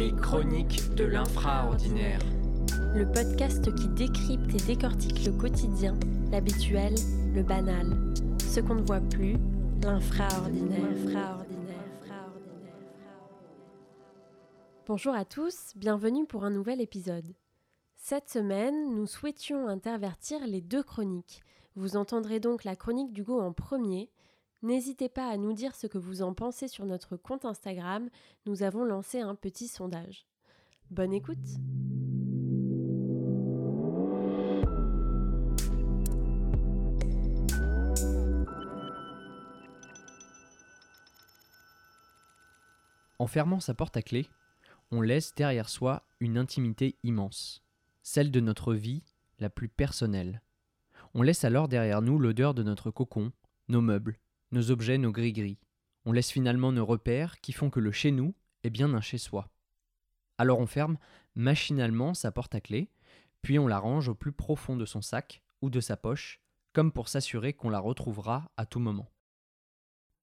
Les chroniques de l'infraordinaire. Le podcast qui décrypte et décortique le quotidien, l'habituel, le banal. Ce qu'on ne voit plus, l'infraordinaire. Bonjour à tous, bienvenue pour un nouvel épisode. Cette semaine, nous souhaitions intervertir les deux chroniques. Vous entendrez donc la chronique d'Hugo en premier. N'hésitez pas à nous dire ce que vous en pensez sur notre compte Instagram. Nous avons lancé un petit sondage. Bonne écoute! En fermant sa porte à clé, on laisse derrière soi une intimité immense, celle de notre vie la plus personnelle. On laisse alors derrière nous l'odeur de notre cocon, nos meubles, nos objets, nos gris-gris. On laisse finalement nos repères qui font que le chez nous est bien un chez soi. Alors on ferme machinalement sa porte à clé, puis on la range au plus profond de son sac ou de sa poche, comme pour s'assurer qu'on la retrouvera à tout moment.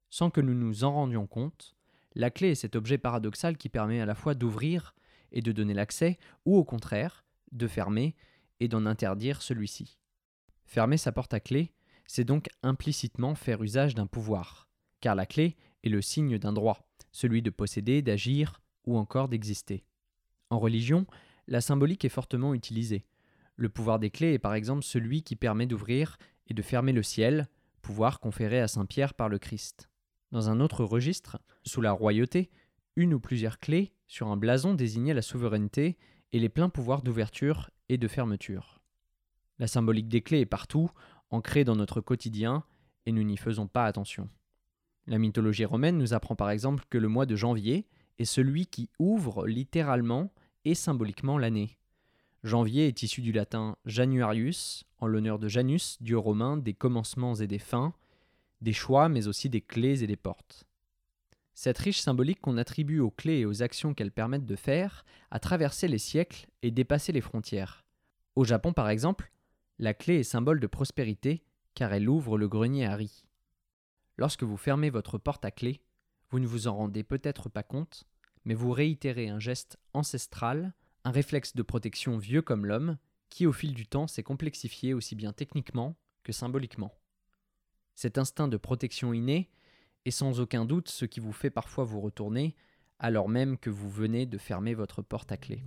Sans que nous nous en rendions compte, la clé est cet objet paradoxal qui permet à la fois d'ouvrir et de donner l'accès, ou au contraire, de fermer et d'en interdire celui-ci. Fermer sa porte à clé, c'est donc implicitement faire usage d'un pouvoir, car la clé est le signe d'un droit, celui de posséder, d'agir ou encore d'exister. En religion, la symbolique est fortement utilisée. Le pouvoir des clés est par exemple celui qui permet d'ouvrir et de fermer le ciel, pouvoir conféré à Saint Pierre par le Christ. Dans un autre registre, sous la royauté, une ou plusieurs clés sur un blason désignaient la souveraineté et les pleins pouvoirs d'ouverture et de fermeture. La symbolique des clés est partout, ancrée dans notre quotidien, et nous n'y faisons pas attention. La mythologie romaine nous apprend par exemple que le mois de janvier est celui qui ouvre littéralement et symboliquement l'année. Janvier est issu du latin Januarius, en l'honneur de Janus, dieu romain des commencements et des fins, des choix mais aussi des clés et des portes. Cette riche symbolique qu'on attribue aux clés et aux actions qu'elles permettent de faire a traversé les siècles et dépassé les frontières. Au Japon par exemple, la clé est symbole de prospérité car elle ouvre le grenier à riz. Lorsque vous fermez votre porte à clé, vous ne vous en rendez peut-être pas compte, mais vous réitérez un geste ancestral, un réflexe de protection vieux comme l'homme, qui au fil du temps s'est complexifié aussi bien techniquement que symboliquement. Cet instinct de protection inné est sans aucun doute ce qui vous fait parfois vous retourner alors même que vous venez de fermer votre porte à clé.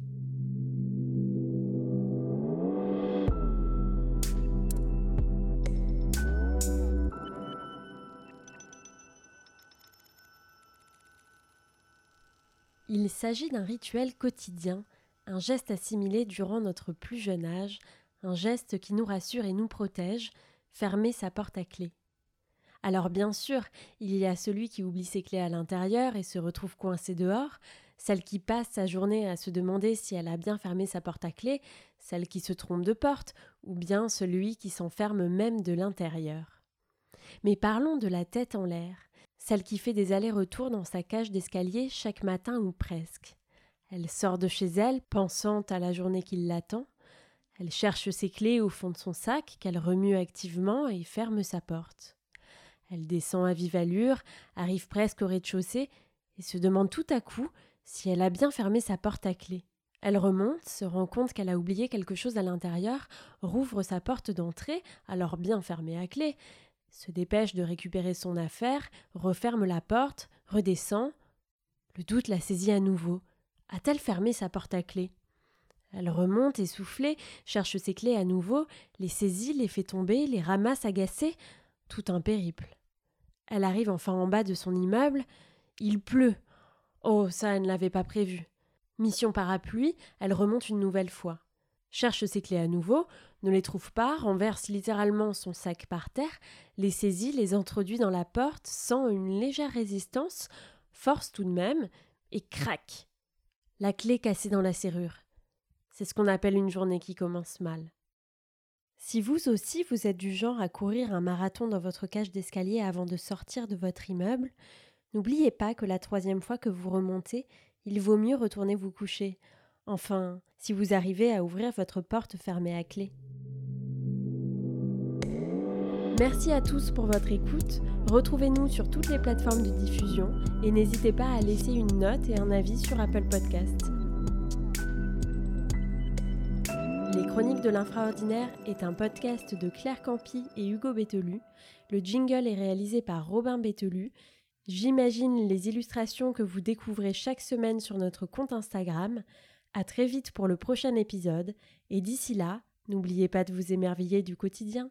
Il s'agit d'un rituel quotidien, un geste assimilé durant notre plus jeune âge, un geste qui nous rassure et nous protège, fermer sa porte à clé. Alors bien sûr, il y a celui qui oublie ses clés à l'intérieur et se retrouve coincé dehors, celle qui passe sa journée à se demander si elle a bien fermé sa porte à clé, celle qui se trompe de porte, ou bien celui qui s'enferme même de l'intérieur. Mais parlons de la tête en l'air celle qui fait des allers-retours dans sa cage d'escalier chaque matin ou presque. Elle sort de chez elle, pensant à la journée qui l'attend. Elle cherche ses clés au fond de son sac, qu'elle remue activement et ferme sa porte. Elle descend à vive allure, arrive presque au rez-de-chaussée et se demande tout à coup si elle a bien fermé sa porte à clé. Elle remonte, se rend compte qu'elle a oublié quelque chose à l'intérieur, rouvre sa porte d'entrée, alors bien fermée à clé, se dépêche de récupérer son affaire, referme la porte, redescend. Le doute la saisit à nouveau. A-t-elle fermé sa porte à clé? Elle remonte essoufflée, cherche ses clés à nouveau, les saisit, les fait tomber, les ramasse agacée. Tout un périple. Elle arrive enfin en bas de son immeuble. Il pleut. Oh, ça, elle ne l'avait pas prévu. Mission parapluie, elle remonte une nouvelle fois cherche ses clés à nouveau, ne les trouve pas, renverse littéralement son sac par terre, les saisit, les introduit dans la porte sans une légère résistance, force tout de même, et craque. La clé cassée dans la serrure. C'est ce qu'on appelle une journée qui commence mal. Si vous aussi vous êtes du genre à courir un marathon dans votre cage d'escalier avant de sortir de votre immeuble, n'oubliez pas que la troisième fois que vous remontez, il vaut mieux retourner vous coucher. Enfin, si vous arrivez à ouvrir votre porte fermée à clé. Merci à tous pour votre écoute. Retrouvez-nous sur toutes les plateformes de diffusion et n'hésitez pas à laisser une note et un avis sur Apple Podcast. Les Chroniques de l'infraordinaire est un podcast de Claire Campi et Hugo Bételu. Le jingle est réalisé par Robin Bételu. J'imagine les illustrations que vous découvrez chaque semaine sur notre compte Instagram. À très vite pour le prochain épisode et d'ici là, n'oubliez pas de vous émerveiller du quotidien.